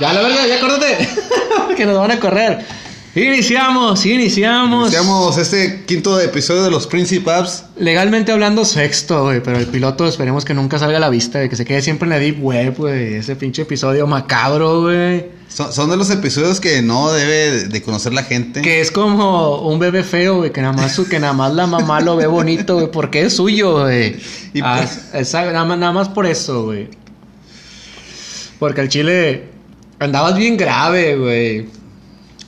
Ya, la verga, ya acuérdate. que nos van a correr. Iniciamos, iniciamos. Iniciamos este quinto episodio de los Principaps. Legalmente hablando, sexto, güey. Pero el piloto esperemos que nunca salga a la vista, güey. Que se quede siempre en la deep web, güey. Ese pinche episodio macabro, güey. Son, son de los episodios que no debe de conocer la gente. Que es como un bebé feo, güey. Que nada más, su- que nada más la mamá lo ve bonito, güey. Porque es suyo, güey. Ah, pues- nada más por eso, güey. Porque el chile andabas bien grave, güey.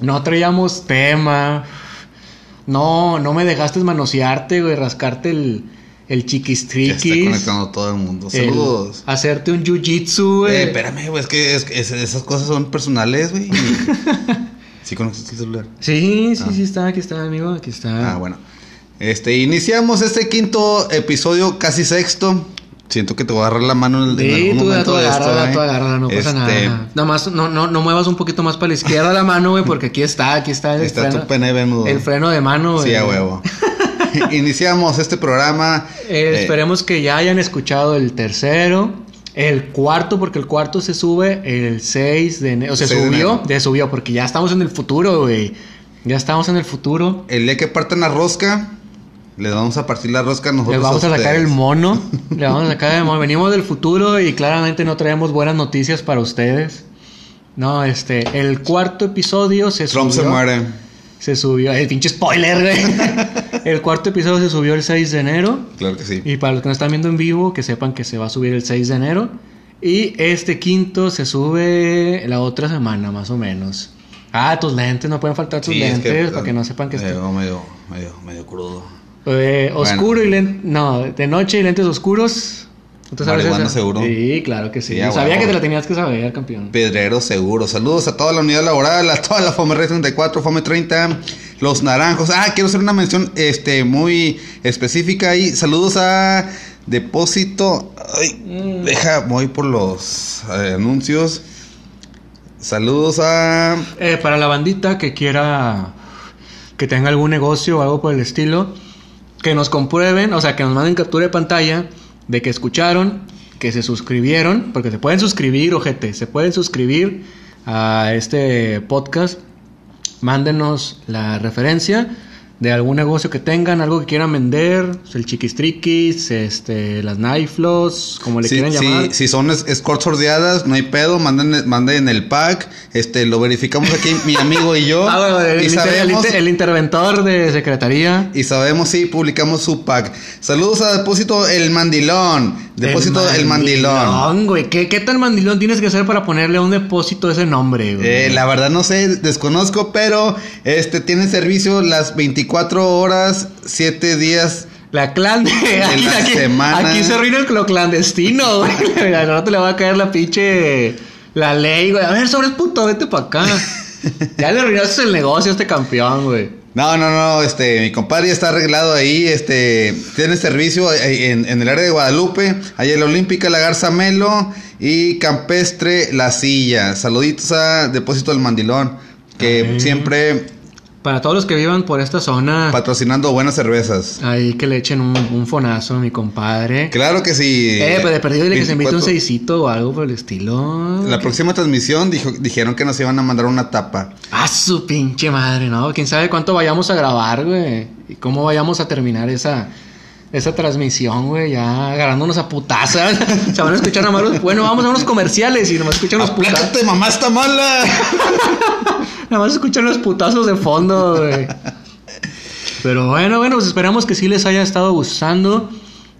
No traíamos tema. No, no me dejaste manosearte, güey. Rascarte el, el Ya está chiquistriquis. conectando todo el mundo. el- Saludos. hacerte un jiu-jitsu, güey. Eh, espérame, güey, es que es- es- esas cosas son personales, güey. ¿Sí conoces el celular? Sí, sí, sí, está, aquí está, amigo, aquí está. Ah, bueno. Este, iniciamos este quinto episodio, casi sexto. Siento que te voy a agarrar la mano en, en Sí, algún tú, momento tú de esto, agárrala, ¿eh? tú agárrala, no pasa Este, nada. Nada más, no, no, no muevas un poquito más para la izquierda la mano, güey, porque aquí está, aquí está el Está freno. tu pene venudo. El freno de mano, güey. Sí, a huevo. Iniciamos este programa. Eh, eh, esperemos que ya hayan escuchado el tercero, el cuarto, porque el cuarto se sube el 6 de enero. O se 6 de subió, de subió, porque ya estamos en el futuro, güey. Ya estamos en el futuro. el día que partan la rosca, le vamos a partir la rosca nosotros. Le vamos a sacar ustedes. el mono. Le vamos a sacar el mono. Venimos del futuro y claramente no traemos buenas noticias para ustedes. No, este, el cuarto episodio se Trump subió. se muere. Se subió, el pinche spoiler, güey. el cuarto episodio se subió el 6 de enero. Claro que sí. Y para los que no están viendo en vivo, que sepan que se va a subir el 6 de enero. Y este quinto se sube la otra semana, más o menos. Ah, tus lentes, no pueden faltar tus Sí, es lentes para que no sepan que eh, está. medio, medio, medio crudo. Eh, Bueno. oscuro y lentes. No, de noche y lentes oscuros. ¿Tú sabes Marihuana seguro. Sí, claro que sí. Sabía que te la tenías que saber, campeón. Pedrero seguro. Saludos a toda la unidad laboral, a toda la FOME 34, FOME 30, los naranjos. Ah, quiero hacer una mención este muy específica ahí. Saludos a Depósito. Ay, Mm. deja, voy por los eh, anuncios. Saludos a Eh, para la bandita que quiera que tenga algún negocio o algo por el estilo, que nos comprueben, o sea, que nos manden captura de pantalla de que escucharon, que se suscribieron, porque se pueden suscribir, ojete, se pueden suscribir a este podcast. Mándenos la referencia de algún negocio que tengan, algo que quieran vender, el chiquistriquis, este, las naiflos, como le si, quieran llamar. si son es- escorts sordeadas, no hay pedo, manden, manden el pack, este lo verificamos aquí mi amigo y yo. Ah, bueno, el, y el sabemos inter- el interventor de secretaría. Y sabemos si publicamos su pack. Saludos a Depósito El Mandilón. Depósito El, Mandilón. güey. ¿Qué, ¿Qué tan mandilón tienes que hacer para ponerle a un depósito ese nombre, güey? Eh, la verdad no sé, desconozco, pero este tiene servicio las 24 horas, 7 días. La clan de... Aquí, la aquí- semana. aquí se arruina el- lo clandestino, güey. Al rato le va a caer la pinche... La ley, güey. A ver, sobres puto, vete para acá. ya le arruinaste el negocio a este campeón, güey. No, no, no, este, mi compadre ya está arreglado ahí, este, tiene servicio eh, en, en el área de Guadalupe, ahí en la Olímpica, la Garza Melo y Campestre La Silla. Saluditos a Depósito El Mandilón, que Ay. siempre Para todos los que vivan por esta zona... patrocinando buenas cervezas. Ahí que le echen un, un fonazo a mi compadre. Claro que sí. Eh, pues de perdido dile que se invite un 24. seisito o algo por el estilo. La próxima transmisión dijo, dijeron que nos iban a mandar una tapa. Ah, su pinche madre, ¿no? Quién sabe cuánto vayamos a grabar, güey. Y cómo vayamos a terminar esa, esa transmisión, güey. Ya agarrándonos a putazas. Se van a escuchar nada más los- Bueno, vamos a unos comerciales y nomás escuchan los putazos. ¡Aplácate, mamá está mala! Nada más escuchan los putazos de fondo, güey. Pero bueno, bueno, pues esperamos que sí les haya estado gustando.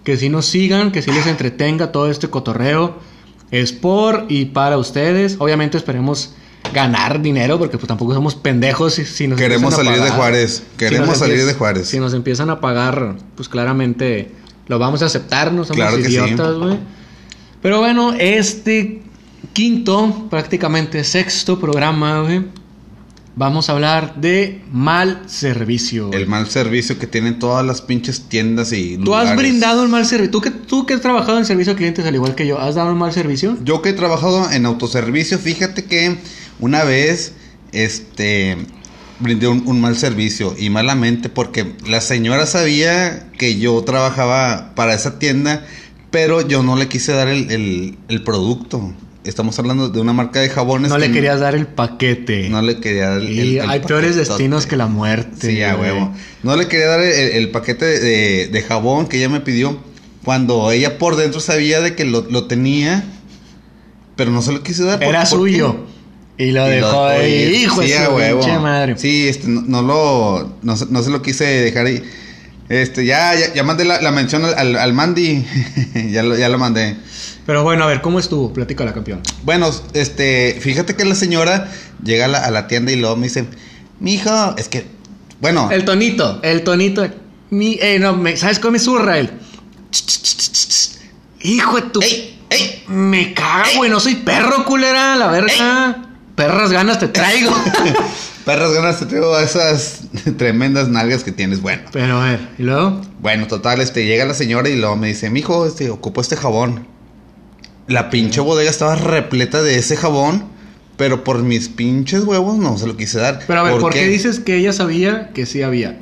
Que sí nos sigan, que sí les entretenga todo este cotorreo. Es por y para ustedes. Obviamente esperemos ganar dinero porque pues tampoco somos pendejos si, si nos Queremos empiezan a salir de. Juárez. Queremos salir de Juárez. Si nos empiezan a pagar, pues claramente lo vamos a aceptar, no somos Claro idiotas, güey. Pero bueno, este quinto, prácticamente sexto programa, güey. Vamos a hablar de mal servicio. El mal servicio que tienen todas las pinches tiendas y ¿Tú has brindado un mal servicio? ¿Tú que, tú que has trabajado en servicio a clientes al igual que yo, ¿has dado un mal servicio? Yo que he trabajado en autoservicio, fíjate que una vez, este, brindé un, un mal servicio y malamente porque la señora sabía que yo trabajaba para esa tienda, pero yo no le quise dar el, el- el producto. Estamos hablando de una marca de jabones. No que le querías dar el paquete. No le quería dar el, Y el- el hay peores destinos que la muerte. Sí, a huevo. No le quería dar el, el paquete de, de jabón que ella me pidió. Cuando ella por dentro sabía de que lo, lo tenía, pero no se lo quiso dar. ¿Por- Era por suyo. Y lo Y dejó ahí. Hijo sí, de su pinche madre. Sí, este, no, no lo, no, no se lo quise dejar ahí. Este, ya, ya, ya mandé la, la mención al, al, al Mandy. ya, lo, ya lo mandé. Pero bueno, a ver, ¿cómo estuvo? Platícala, campeón. Bueno, este, fíjate que la señora llega a la, a la tienda y luego me dice, mijo, es que, bueno, El tonito, el tonito. Mi, eh, no, me- ¿sabes cómo me zurra él? Hijo de tu. ¡Ey! ¡Ey! Me caga, güey. No soy perro, culera, la verga. Perras ganas te traigo. perras ganas te traigo esas tremendas nalgas que tienes. Bueno, Pero a ver, ¿y luego? bueno, total, este, llega la señora y luego me dice, mijo, este, ocupo este jabón. La pinche bodega estaba repleta de ese jabón, pero por mis pinches huevos no se lo quise dar. Pero a ver, ¿por, qué? dices que ella sabía que sí había?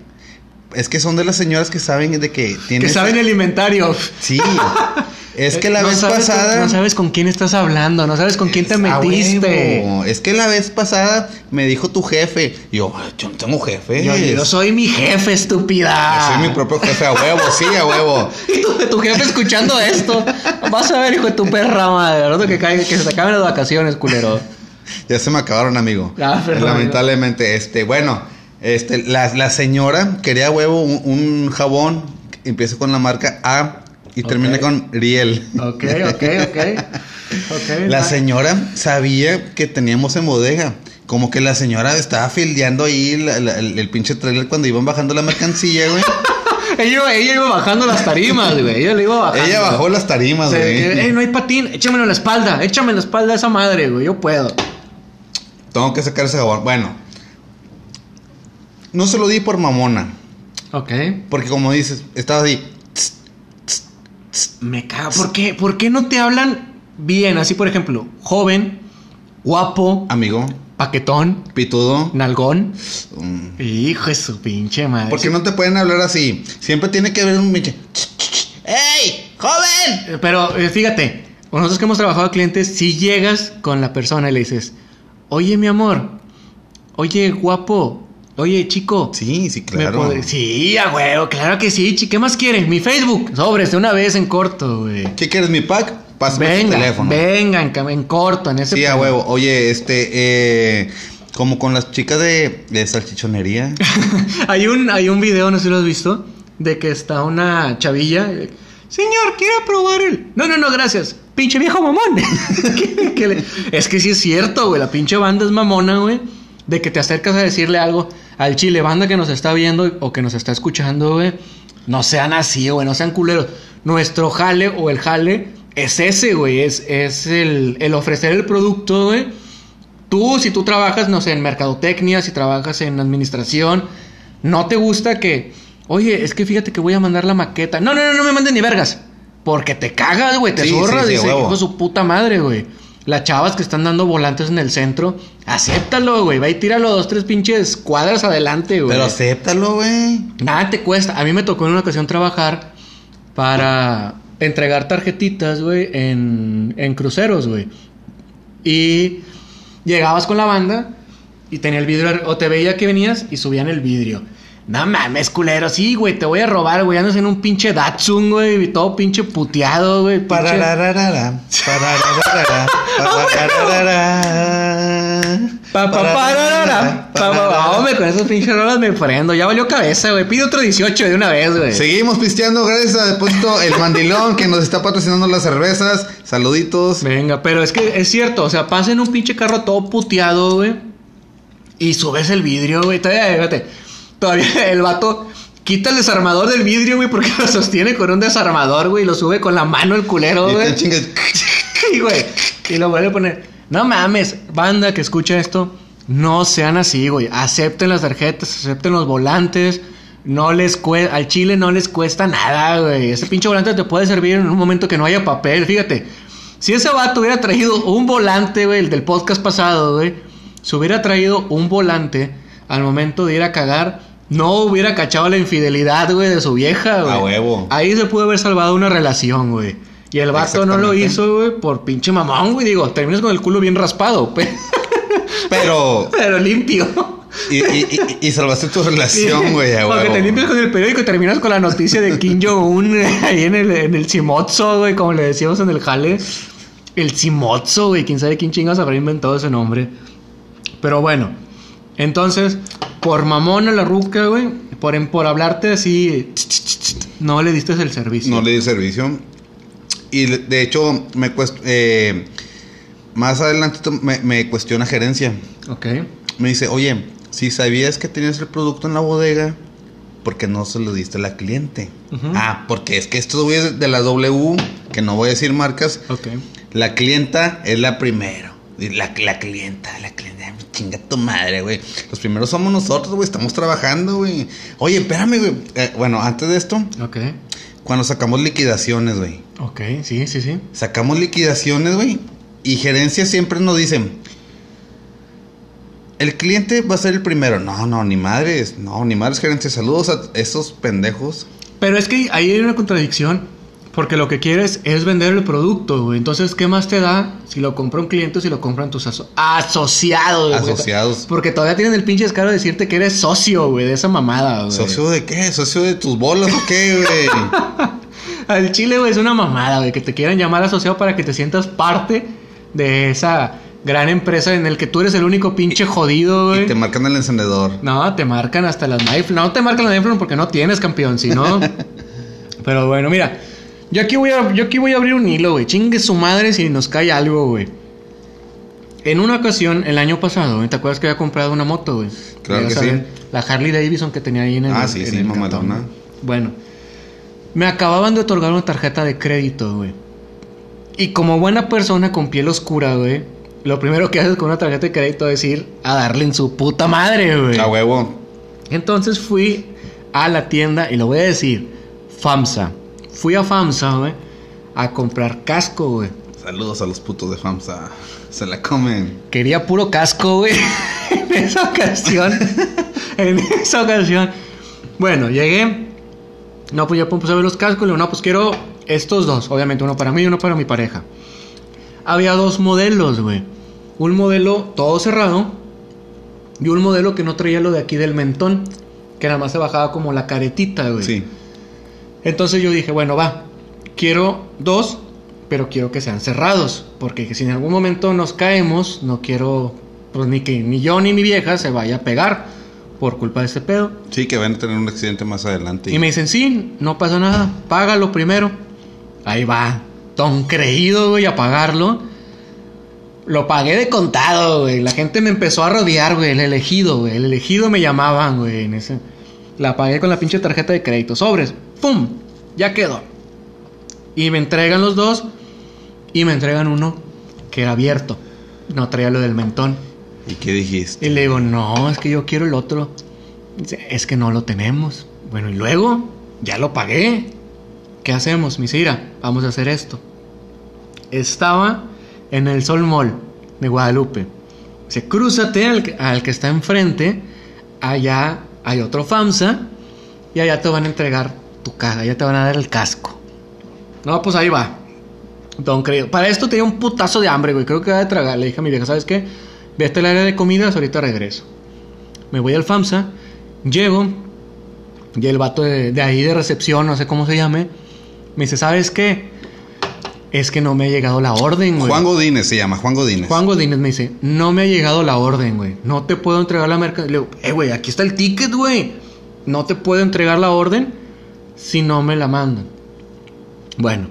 Es que son de las señoras que saben de que tienen... Que saben el inventario. Sí. Es que la No vez con- pasada... no sabes con quién estás hablando, no sabes con quién te Es a metiste. huevo. Es que la vez pasada me dijo tu jefe. Yo, "Ay, yo no tengo jefe. Yo, yo soy mi jefe, estúpida. Yo soy mi propio jefe a huevo, sí, a huevo. Tu, tu jefe escuchando esto. Vas a ver, hijo de tu perra madre. rato Que, caiga- que se te acaben las vacaciones, culero. Ya se me acabaron, amigo. Ah, perdón. Lamentablemente, este, bueno, este, la, la señora quería a huevo un, un jabón. Empieza con la marca A y termina con Riel. Ok, ok, ok. Ok, La señora sabía que teníamos en bodega. Como que la señora estaba fildeando ahí la- la- el, el pinche trailer cuando iban bajando la mercancía, güey. Ella, iba- ella iba bajando las tarimas, güey. Ella le iba bajando. Ella bajó las tarimas, güey. eh, no hay patín, échamelo en la espalda, échame en la espalda a esa madre, güey, yo puedo. Tengo que sacar ese jabón. Bueno, no se lo di por mamona. Ok. Porque como dices, estaba así. Me cago. ¿Por qué? ¿Por qué no te hablan bien? Así, por ejemplo, joven, guapo, Amigo, paquetón, pitudo. nalgón. mm, Hijo de su pinche madre. ¿Por qué no te pueden hablar así? Siempre tiene que haber un pinche. ¡Ey! ¡Joven! Eh, Pero eh, fíjate, nosotros que hemos trabajado a clientes, si llegas con la persona y le dices, oye mi amor, oye guapo, oye chico. Sí, sí, ¿me claro. podré-?" Sí, a huevo, claro que sí. chi- ¿Qué más quieren? Mi Facebook. Sobres, de una vez en corto, güey. ¿Qué quieres, mi pack? Pásame tu Venga, teléfono. venga, en, corto, en ese Sí, a huevo. Oye, este, eh, como con las chicas de, de salchichonería. hay, un, hay un video, no sé si lo has visto, de que está una chavilla. eh, Señor, ¿quiere probar el...? No, no, no, gracias. Pinche viejo mamón. Le- Es que sí es cierto, güey. La pinche banda es mamona, güey. De que te acercas a decirle algo al chile, banda que nos está viendo o que nos está escuchando, güey. No sean así, güey. No sean culeros. Nuestro jale o el jale es ese, güey. Es, es el, el ofrecer el producto, güey. Tú, si tú trabajas, no sé, en mercadotecnia, si trabajas en administración, no te gusta que, oye, es que fíjate que voy a mandar la maqueta. No, no, no, no me mandes ni vergas. Porque te cagas, güey, te Sí, zorras, sí, sí, dice, hijo de su puta madre, güey. Las chavas que están dando volantes en el centro, acéptalo, güey. Va y tíralo dos, tres pinches cuadras adelante, güey. Pero acéptalo, güey. Nada te cuesta. A mí me tocó en una ocasión trabajar para entregar tarjetitas, güey, en, en cruceros, güey. Y llegabas con la banda y tenía el vidrio, o te veía que venías y subían el vidrio. No mames, culero, sí, güey, te voy a robar, güey. Andas en un pinche Datsun, güey, todo pinche puteado, güey. pinche- Parararara, parararara, parararara, Pa, pa, pararara, pa, pa, pa. Hombre, con esos pinches rolas me prendo. Ya valió cabeza, güey. Pide otro 18 de una vez, güey. Seguimos pisteando gracias a Depósito El Mandilón que nos está patrocinando las cervezas. Saluditos. Venga, pero es que es cierto, o sea, pasa en un pinche carro todo puteado, güey. Y subes el vidrio, güey. Todavía, fíjate, todavía el vato quita el desarmador del vidrio, güey, porque lo sostiene con un desarmador, güey, y lo sube con la mano el culero, Y güey. Sí, güey. Y lo vuelve a poner. No mames, banda que escucha esto, no sean así, güey. Acepten las tarjetas, acepten los volantes. No les cuesta, al chile no les cuesta nada, güey. Ese pinche volante te puede servir en un momento que no haya papel. Fíjate, si ese vato hubiera traído un volante, güey, el del podcast pasado, güey, si hubiera traído un volante al momento de ir a cagar, no hubiera cachado la infidelidad, güey, de su vieja, güey. A huevo. Ahí se pudo haber salvado una relación, güey. Y el vato no lo hizo, güey, por pinche mamón, güey. Digo, terminas con el culo bien raspado, pe- Pero. pero limpio. Y, y, y, y salvaste tu relación, güey. a Porque te limpias con el periódico y terminas con la noticia de Kim Jong-un ahí en el, en el güey, como le decíamos en el jale. El Chimotso, güey. Quién sabe quién chingas habrá inventado ese nombre. Pero bueno, entonces, por mamón a la ruca, güey, por, por hablarte así, no le diste el servicio. No le di servicio. Y de hecho, me cuest- eh, más adelante me, me cuestiona gerencia. Ok. Me dice, oye, si sabías que tenías el producto en la bodega, ¿por qué no se lo diste a la cliente? Ah, porque es que güeyes de la W, que no voy a decir marcas, Ok. la clienta es la primero. La, la clienta, la clienta, chinga tu madre, güey. Los primeros somos nosotros, güey, estamos trabajando, güey. Oye, espérame, güey. Eh, bueno, antes de esto, Ok. cuando sacamos liquidaciones, güey. Ok, sí, sí, sí. Sacamos liquidaciones, güey. Y gerencia siempre nos dicen, el cliente va a ser el primero. No, no, ni madres. No, ni madres, gerencia. Saludos a esos pendejos. Pero es que ahí hay una contradicción. Porque lo que quieres es vender el producto, güey. Entonces, ¿qué más te da si lo compra un cliente o si lo compran tus aso- asociados? güey? Asociados. Porque todavía tienen el pinche descaro de decirte que eres socio, güey, de esa mamada, güey. ¿Socio de qué? ¿Socio de tus bolas o qué, güey? Al chile, güey, es una mamada, güey, que te quieran llamar asociado para que te sientas parte de esa gran empresa en el que tú eres el único pinche jodido, y güey. te marcan el encendedor. No, te marcan hasta las knife. No te marcan las knife porque no tienes campeón, si no. Pero bueno, mira. Yo aquí voy a, yo aquí voy a abrir un hilo, güey. Chingue su madre si nos cae algo, güey. En una ocasión, el año pasado, ¿te acuerdas que había comprado una moto, güey? Claro que sí. La Harley Davidson que tenía ahí en el Ah, sí, en sí, el mamalona. Bueno, me acababan de otorgar una tarjeta de crédito, güey. Y como buena persona con piel oscura, güey, lo primero que haces con una tarjeta de crédito es ir a darle en su puta madre, güey. A huevo. Entonces fui a la tienda y lo voy a decir, FAMSA. Fui a FAMSA, güey, a comprar casco, güey. Saludos a los putos de FAMSA. Se la comen. Quería puro casco, güey. en esa ocasión. en esa ocasión. Bueno, llegué. No, pues ya puse a ver los cascos. Le digo, no, pues quiero estos dos. Obviamente, uno para mí y uno para mi pareja. Había dos modelos, güey. Un modelo todo cerrado. Y un modelo que no traía lo de aquí del mentón. Que nada más se bajaba como la caretita, güey. Sí. Entonces yo dije, bueno, va, quiero dos, pero quiero que sean cerrados, porque si en algún momento nos caemos, no quiero, pues ni que ni yo ni mi vieja se vaya a pegar por culpa de este pedo. Sí, que van a tener un accidente más adelante. Y me dicen, sí, no pasa nada, págalo primero. Ahí va, ton creído, güey, a pagarlo. Lo pagué de contado, güey. La gente me empezó a rodear, güey. El elegido, güey. El elegido me llamaban, güey. En ese... La pagué con la pinche tarjeta de crédito. Sobres. ¡Pum! Ya quedó. Y me entregan los dos. Y me entregan uno que era abierto. No traía lo del mentón. ¿Y qué dijiste? Y le digo, no, es que yo quiero el otro. Dice, es que no lo tenemos. Bueno, y luego, ya lo pagué. ¿Qué hacemos? Mira, vamos a hacer esto. Estaba en el Sol Mall de Guadalupe. Dice, crúzate al, al que está enfrente. Allá hay otro FAMSA. Y allá te van a entregar tu caja. Ya te van a dar el casco. No, pues ahí va. Don Creído. Para esto tenía un putazo de hambre, güey. Creo que voy a tragar. Le dije a mi vieja, ¿sabes qué? Ve hasta el área de comidas, ahorita regreso. Me voy al FAMSA, llego, y el vato de, de ahí de recepción, no sé cómo se llame, me dice, ¿sabes qué? Es que no me ha llegado la orden, güey. Juan Godínez se llama, Juan Godínez. Juan Godínez me dice, no me ha llegado la orden, güey. No te puedo entregar la mercancía. Le digo, eh, güey, aquí está el ticket, güey. No te puedo entregar la orden si no me la mandan. Bueno,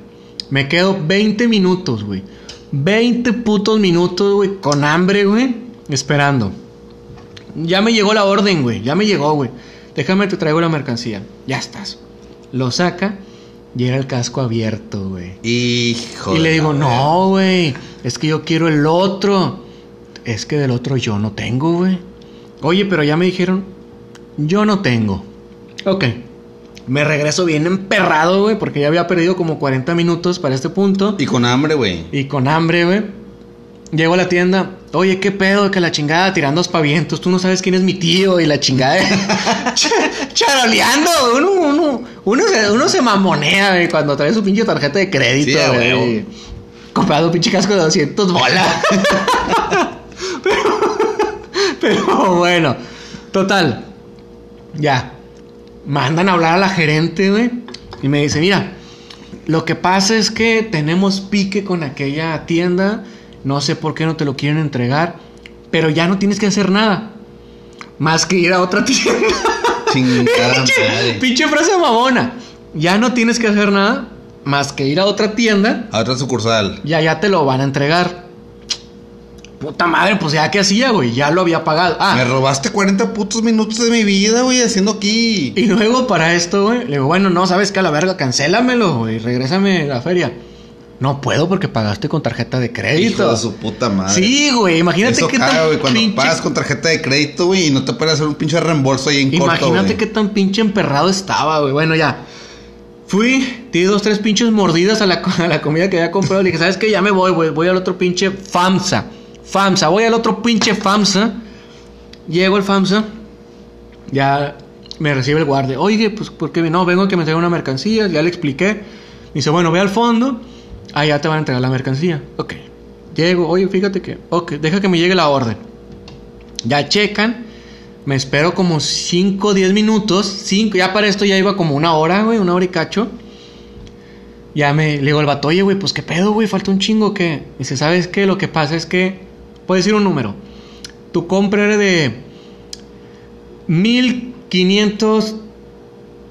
me quedo 20 minutos, güey. 20 putos minutos, güey, con hambre, güey, esperando. Ya me llegó la orden, güey. Ya me llegó, güey. Déjame te traigo la mercancía. Ya estás. Lo saca y era el casco abierto, güey. Hijo Y le digo, no, güey, es que yo quiero el otro. Es que del otro yo no tengo, güey. Oye, pero ya me dijeron, yo no tengo. Ok. Me regreso bien emperrado, güey, porque ya había perdido como 40 minutos para este punto. Y con hambre, güey. Y con hambre, güey. Llego a la tienda. Oye, qué pedo, que la chingada tirando aspavientos. Tú no sabes quién es mi tío y la chingada. Ch- charoleando. Uno, uno, uno, se, uno se mamonea, güey, cuando trae su pinche tarjeta de crédito, Sí, güey. huevo. Comprado un pinche casco de 200 bolas. pero, pero bueno, total. Ya. Mandan a hablar a la gerente, güey. Y me dice, mira, lo que pasa es que tenemos pique con aquella tienda. No sé por qué no te lo quieren entregar. Pero ya no tienes que hacer nada. Más que ir a otra tienda. Pinche, pinche frase mamona. Ya no tienes que hacer nada. Más que ir a otra tienda. A otra sucursal. Y allá te lo van a entregar. Puta madre, pues ya que hacía, güey. Ya lo había pagado. Ah, Me robaste 40 putos minutos de mi vida, güey, haciendo aquí. Y luego para esto, güey, le digo, bueno, no, ¿sabes qué? A la verga, cancélamelo, güey, regrésame la feria. No puedo porque pagaste con tarjeta de Hijo crédito. de su puta madre. Sí, güey, imagínate Eso qué caga, tan güey, cuando pinche... pagas con tarjeta de crédito, güey, y no te puedes hacer un pinche reembolso ahí en corto, Imagínate qué tan pinche emperrado estaba, güey. Bueno, ya. Fui, di dos, tres pinches mordidas a la, a la comida que había comprado. Le dije, ¿sabes qué? Ya me voy, güey. Voy al otro pinche FAMSA. FAMSA, voy al otro pinche FAMSA. Llego al FAMSA. Ya me recibe el guardia. Oye, pues, ¿por qué? No, vengo a que me traiga una mercancía. Ya le expliqué. Me dice, bueno, ve al fondo. Allá te van a entregar la mercancía. Ok. Llego, oye, fíjate que. Ok, deja que me llegue la orden. Ya checan. Me espero como 5 o 10 minutos. 5, ya para esto ya iba como una hora, güey, una hora y cacho. Ya me le digo al vato, oye, güey, pues qué pedo, güey, falta un chingo, ¿qué? Dice, ¿sabes qué? Lo que pasa es que. Puedes decir un número. Tu compra era de. 1500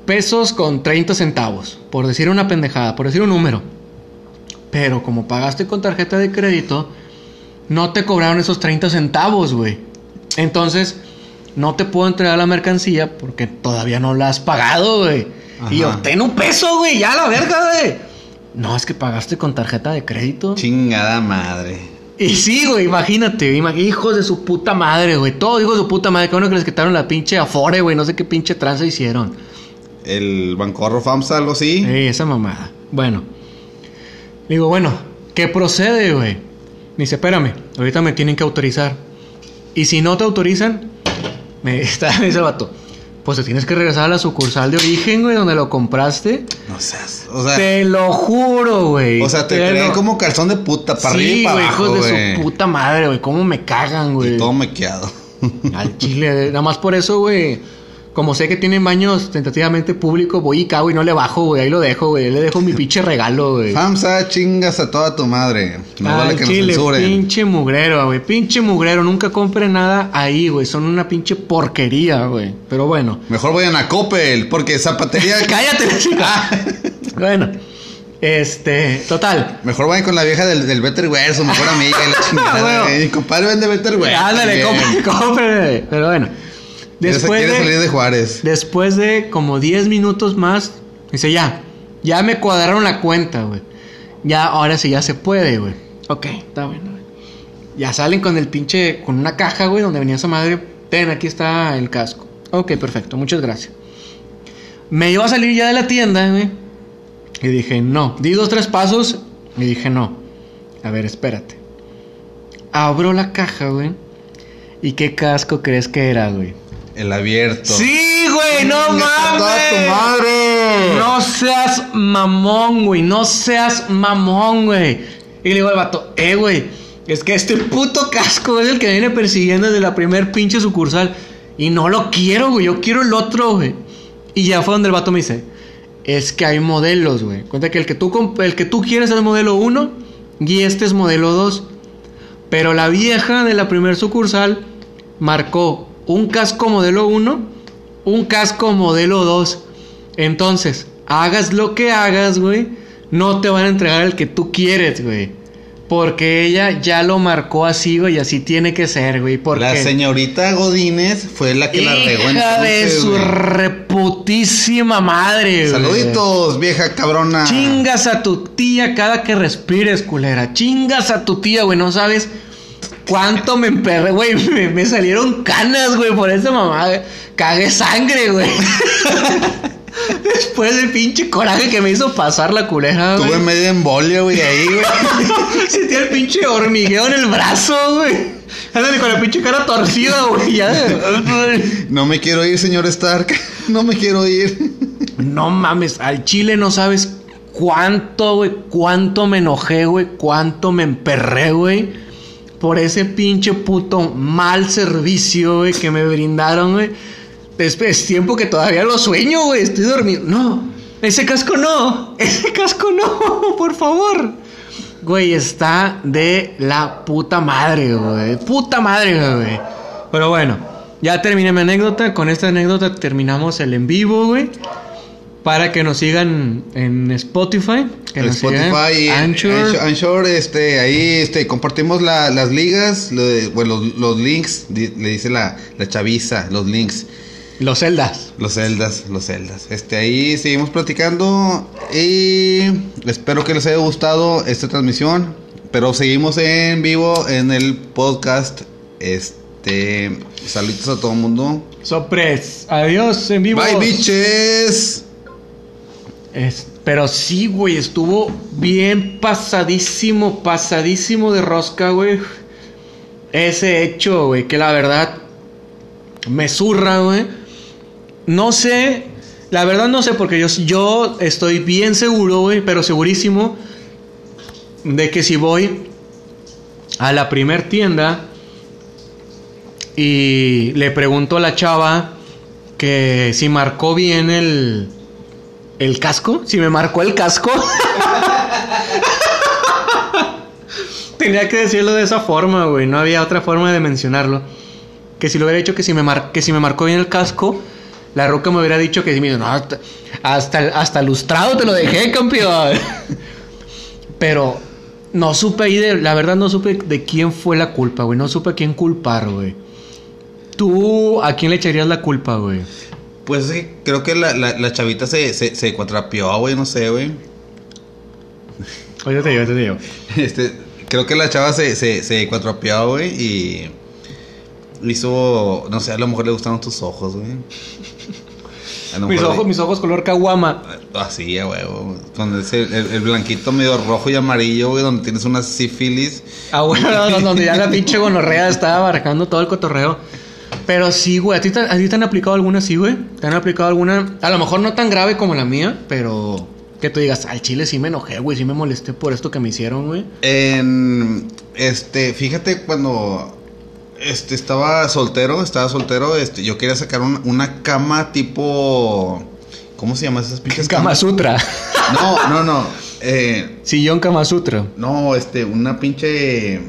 pesos con 30 centavos. Por decir una pendejada, por decir un número. Pero como pagaste con tarjeta de crédito, no te cobraron esos 30 centavos, güey. Entonces, no te puedo entregar la mercancía porque todavía no la has pagado, güey. Y Ajá. obtén un peso, güey, ya la verga, güey. No, es que pagaste con tarjeta de crédito. Chingada madre. Y sí, güey, imagínate, imag- hijos de su puta madre, güey. Todos hijos de su puta madre. Que uno que les quitaron la pinche afore, güey. No sé qué pinche tranza hicieron. El Bancorro FAMSA, algo así. Ey, esa mamada. Bueno. Digo, bueno, ¿qué procede, güey? Me dice, espérame, ahorita me tienen que autorizar. Y si no te autorizan, me está, me dice el vato, pues te tienes que regresar a la sucursal de origen, güey, donde lo compraste. No seas. O sea, te lo juro, güey. o sea te Te creen lo- como calzón de puta, para sí, arriba y para güey, abajo, hijos de su puta madre, güey. ¿Cómo me cagan, güey? Y todo mequeado. Al chile, nada más por eso, güey. Como sé que tienen baños tentativamente públicos, voy y cago y no le bajo, güey. Ahí lo dejo, güey. Le dejo mi pinche regalo, güey. FAMSA, chingas a toda tu madre. No Al vale que chile, nos censuren. pinche mugrero, güey. Pinche mugrero. Nunca compre nada ahí, güey. Son una pinche porquería, güey. Pero bueno. Mejor vayan a Coppel, porque zapatería. Cállate, chica. bueno. Este, total. Mejor vayan con la vieja del, del Better Wear, su mejor amiga y la chingada. Bueno. güey. Compadre vende Better Wear. Ándale, compre, compre. Pero bueno. Después quiere de, salir de Juárez. Después de como 10 minutos más, dice ya, ya me cuadraron la cuenta, güey. Ya, ahora sí, ya se puede, güey. Ok, está bueno. güey. Ya salen con el pinche, con una caja, güey, donde venía esa madre. Ten, aquí está el casco. Ok, perfecto, muchas gracias. Me iba a salir ya de la tienda, güey. Y dije, no. Di dos, tres pasos y dije, no. A ver, espérate. Abro la caja, güey. ¿Y qué casco crees que era, güey? El abierto. Sí, güey, no mames. tu madre. No seas mamón, güey. No seas mamón, güey. Y le digo al vato, eh, güey. Es que este puto casco es el que viene persiguiendo desde la primer pinche sucursal. Y no lo quiero, güey. Yo quiero el otro, güey. Y ya fue donde el vato me dice, es que hay modelos, güey. Cuenta que el que tú, el que tú quieres es modelo 1 y este es modelo 2. Pero la vieja de la primer sucursal marcó un casco modelo 1, un casco modelo 2. Entonces, hagas lo que hagas, güey, no te van a entregar el que tú quieres, güey. Porque ella ya lo marcó así, güey, y así tiene que ser, güey. Porque La señorita Godínez fue la que la regó Hija de su güey. reputísima madre, güey. Saluditos, vieja cabrona. Chingas a tu tía cada que respires, culera. Chingas a tu tía, güey. No sabes cuánto me emperré, güey. Me, me salieron canas, güey, por esa mamá. Cagué sangre, güey. Después del pinche coraje que me hizo pasar la culera, güey. Tuve media embolia, güey, ahí, güey. Sentía el pinche hormigueo en el brazo, güey. Ándale con la pinche cara torcida, güey. ya. No me quiero ir, señor Stark. No me quiero ir. No mames, al chile no sabes cuánto, güey, cuánto me enojé, güey, cuánto me emperré, güey, por ese pinche puto mal servicio, güey, que me brindaron, güey. Es, tiempo que todavía lo sueño, güey, estoy dormido. No, ese casco no, ese casco no, por favor. Güey, está de la puta madre, güey. Puta madre, güey. Pero bueno, ya terminé mi anécdota. Con esta anécdota terminamos el en vivo, güey. Para que nos sigan en Spotify. Que En nos sigan Spotify y en Anchor. Anchor, Anchor, este, ahí este, compartimos la- las ligas, lo de- bueno, los, los links, di- le dice la, la chaviza, los links. Los celdas. Los celdas, los celdas. Este, ahí seguimos platicando y espero que les haya gustado esta transmisión. Pero seguimos en vivo en el podcast. Este, saludos a todo el mundo. Sopres. Adiós en vivo. Bye, bitches. Es- pero sí, güey, estuvo bien pasadísimo, pasadísimo de rosca, güey. Ese hecho, güey, que la verdad me zurra, güey. No sé, la verdad no sé, porque yo, yo estoy bien seguro, güey, pero segurísimo de que si voy a la primer tienda y le pregunto a la chava que si marcó bien el, el casco, si me marcó el casco. Tenía que decirlo de esa forma, güey. No había otra forma de mencionarlo. Que si lo hubiera dicho que si me, mar- que si me marcó bien el casco, la roca me hubiera dicho que si me no, hasta, hasta, hasta lustrado te lo dejé, campeón. Pero no supe ahí de, la verdad no supe de quién fue la culpa, güey. No supe a quién culpar, güey. ¿Tú a quién le echarías la culpa, güey? Pues es que creo que la, la, la chavita se, se, se cuatrapeó, güey, no sé, güey. Oye, te digo, te digo. Este, creo que la chava se, se, se cuatrapeó, güey, y hizo, no sé, a lo mejor le gustaron tus ojos, güey. Mis ojos, le- mis ojos color caguama. Así, a huevo. Con ese, el, el blanquito medio rojo y amarillo, güey, donde tienes una sífilis. Ah, bueno, no, donde ya la pinche gonorrea estaba abarcando todo el cotorreo. Pero sí, güey, ¿a ti, te, ¿a ti te han aplicado alguna así, güey? ¿Te han aplicado alguna? A lo mejor no tan grave como la mía, pero que tú digas, al chile sí me enojé, güey, sí me molesté por esto que me hicieron, güey. En, este, fíjate cuando este estaba soltero, estaba soltero, este, yo quería sacar un- una cama tipo, ¿cómo se llama esas pinches Kama camas? Sutra. No, no, no, eh, Sillón Kama Sutra. no, este, una pinche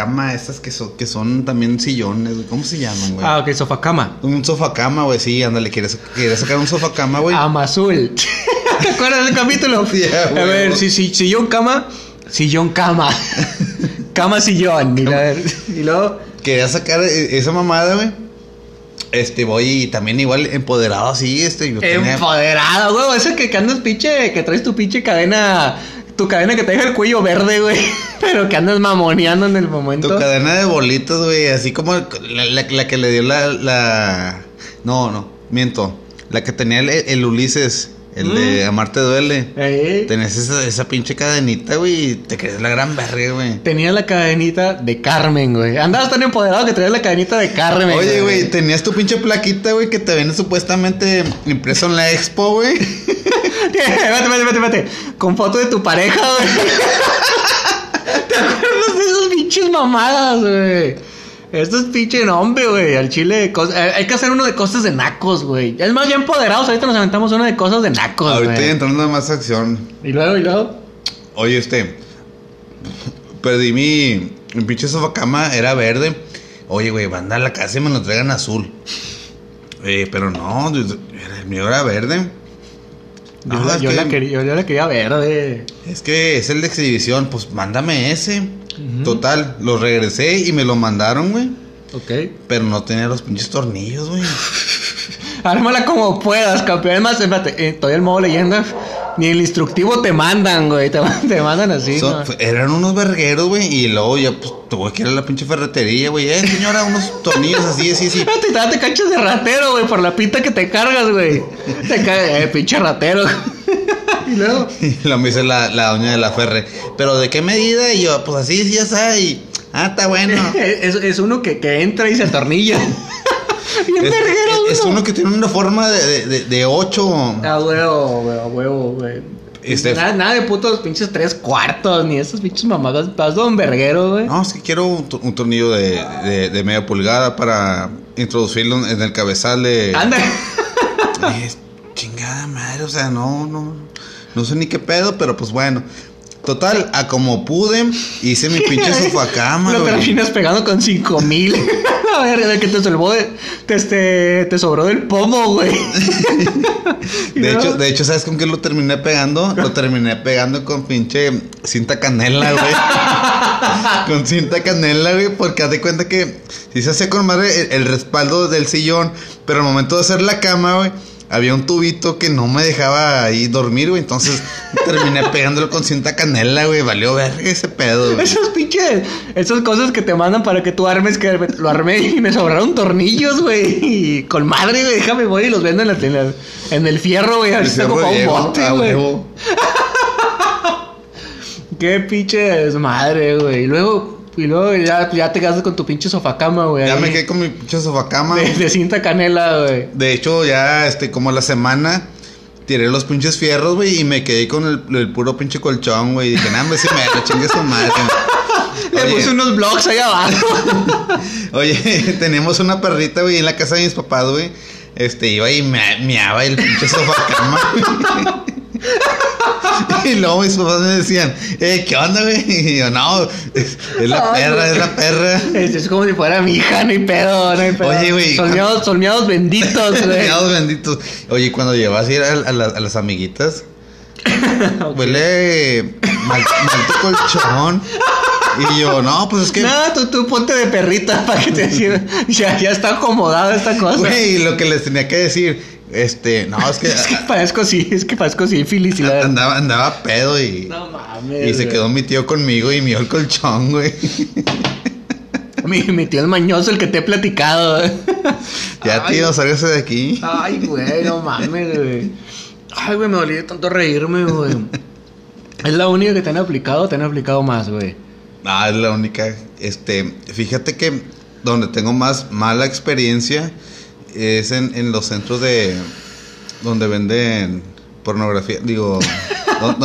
cama esas que son, que son también sillones, güey, ¿cómo se llaman, güey? Ah, ok, sofá cama. Un sofá cama, güey, sí, ándale, quería, quería sacar un sofá cama, güey. Amazul. ¿Te acuerdas del capítulo? A ver, si, si, sillón cama, sillón cama. cama sillón. Y, la- y luego, Quería sacar eh, esa mamada, güey. Este, voy también igual empoderado así, este. Yo tenía- empoderado, güey. Ese que, que andas pinche, que traes tu pinche cadena, tu cadena que te deja el cuello verde, güey. Pero que andas mamoneando en el momento. Tu cadena de bolitos, güey, así como la, la- la que le dio la, la... No, no, miento. La que tenía el, el Ulises, el de Amarte Duele. Eh, Tenías esa, esa pinche cadenita, güey, te crees la gran verga, güey. Tenía la cadenita de Carmen, güey. Andabas tan empoderado que traías la cadenita de Carmen. Oye, güey, tenías tu pinche plaquita, güey, que te viene supuestamente impreso en la expo, güey. Vete, vete, vete, vete. Con foto de tu pareja, güey. ¿Te acuerdas de esas pinches mamadas, güey? Esto es pinche nombre, güey. Al chile, cos- eh, hay que hacer uno de cosas de nacos, güey. Es más, ya empoderados. Ahorita nos aventamos uno de cosas de nacos, Ahorita güey. entrando en más acción. Y luego, y luego. Oye, este. Perdí mi. Mi pinche sofacama era verde. Oye, güey, van a la casa y me lo traigan azul. Eh, pero no, el mío era verde. Yo, la, es yo que- la quería, yo la quería verde. Es que es el de exhibición, pues mándame ese. Total, lo regresé y me lo mandaron, güey. Ok. Pero no tenía los pinches tornillos, güey. Ármala como puedas, campeón. Es más, espérate, eh, todavía el modo leyenda. Ni el instructivo te mandan, güey. Te, te mandan así. Son- ¿no? fue- eran unos vergueros, güey. Y luego ya, pues, tuve que ir a la pinche ferretería, güey. Eh, señora, unos tornillos así, así, así. Te, te cachas de ratero, güey, por la pinta que te cargas, güey. Te cae, eh, pinche ratero. y luego. Y lo me dice la, la doña de la ferre. ¿Pero de qué medida? Y yo, pues así, sí, ya está. Y Ah, está bueno. es, es uno que, que entra y se atornilla. Bien Es, verguero, es- es uno. que tiene una forma de, de, de, ocho. A huevo, huevo, güey. Este- Nada, nada de putos pinches tres cuartos, ni esas pinches mamadas. Vas don verguero, güey. No, es que quiero un, to- un tornillo de, de, de media pulgada para introducirlo en el cabezal de. Anda. Chingada madre, o sea, no, no. No sé ni qué pedo, pero pues bueno. Total, a como pude, hice mi pinche sofacama, Lo terminas pegando con cinco mil. A ver, de que te salvó de, te, este, te sobró del pomo, güey. De hecho, de hecho, ¿sabes con qué lo terminé pegando? Lo terminé pegando con pinche cinta canela, güey. con cinta canela, güey, porque haz de cuenta que si se hacía con madre el, el respaldo del sillón, pero al momento de hacer la cama, güey, había un tubito que no me dejaba ahí dormir, güey. Entonces terminé pegándolo con cinta canela, güey. Valió ver ese pedo, güey. Esos pinches, esas cosas que te mandan para que tú armes, que lo armé y me sobraron tornillos, güey. Y con madre, güey, déjame voy y los vendo en, la, en, la- en el fierro, güey. A ver si un bote, güey. Qué pinche desmadre, güey. Y luego, y luego ya, ya te quedas con tu pinche sofacama, güey. Ya ahí, me quedé con mi pinche sofacama. de, de cinta canela, güey. De hecho, ya, este, como la semana, tiré los pinches fierros, güey, y me quedé con el, el puro pinche colchón, güey. Y dije, hombre, si me lo chingue su madre. Le Oye. puse unos blogs ahí abajo. Oye, tenemos una perrita, güey, en la casa de mis papás, güey. Este, iba y me meaba el pinche sofá cama, güey. Y luego mis papás me decían, eh, ¿qué onda, güey? Y yo, no, es, es la Ay, perra, güey. es la perra. es, es como si fuera mi hija, no hay pedo, no hay pedo. Oye, güey. Son miados benditos, güey. Dios benditos. Oye, cuando llevas a ir a, a la- a las amiguitas, huele mal, mal tu colchón. Y yo, no, pues es que, No, tú, tú ponte de perrita para que te sirva. Ya, ya está acomodada esta cosa. güey, lo que les tenía que decir, este, no, es que Es que parezco sí, es que parezco sífilis y la... andaba, andaba pedo y, No mames. y se quedó mi tío conmigo y mió el colchón, güey. Mi, mi tío el mañoso, el que te he platicado. Ya, Ay. tío, sálgase de aquí. Ay, güey, no mames, güey. Ay, güey, me dolía tanto reírme, güey. Es la única que te han aplicado, te han aplicado más, güey. Ah, es la única. Este, fíjate que donde tengo más mala experiencia es en, en los centros de donde venden pornografía, digo, no,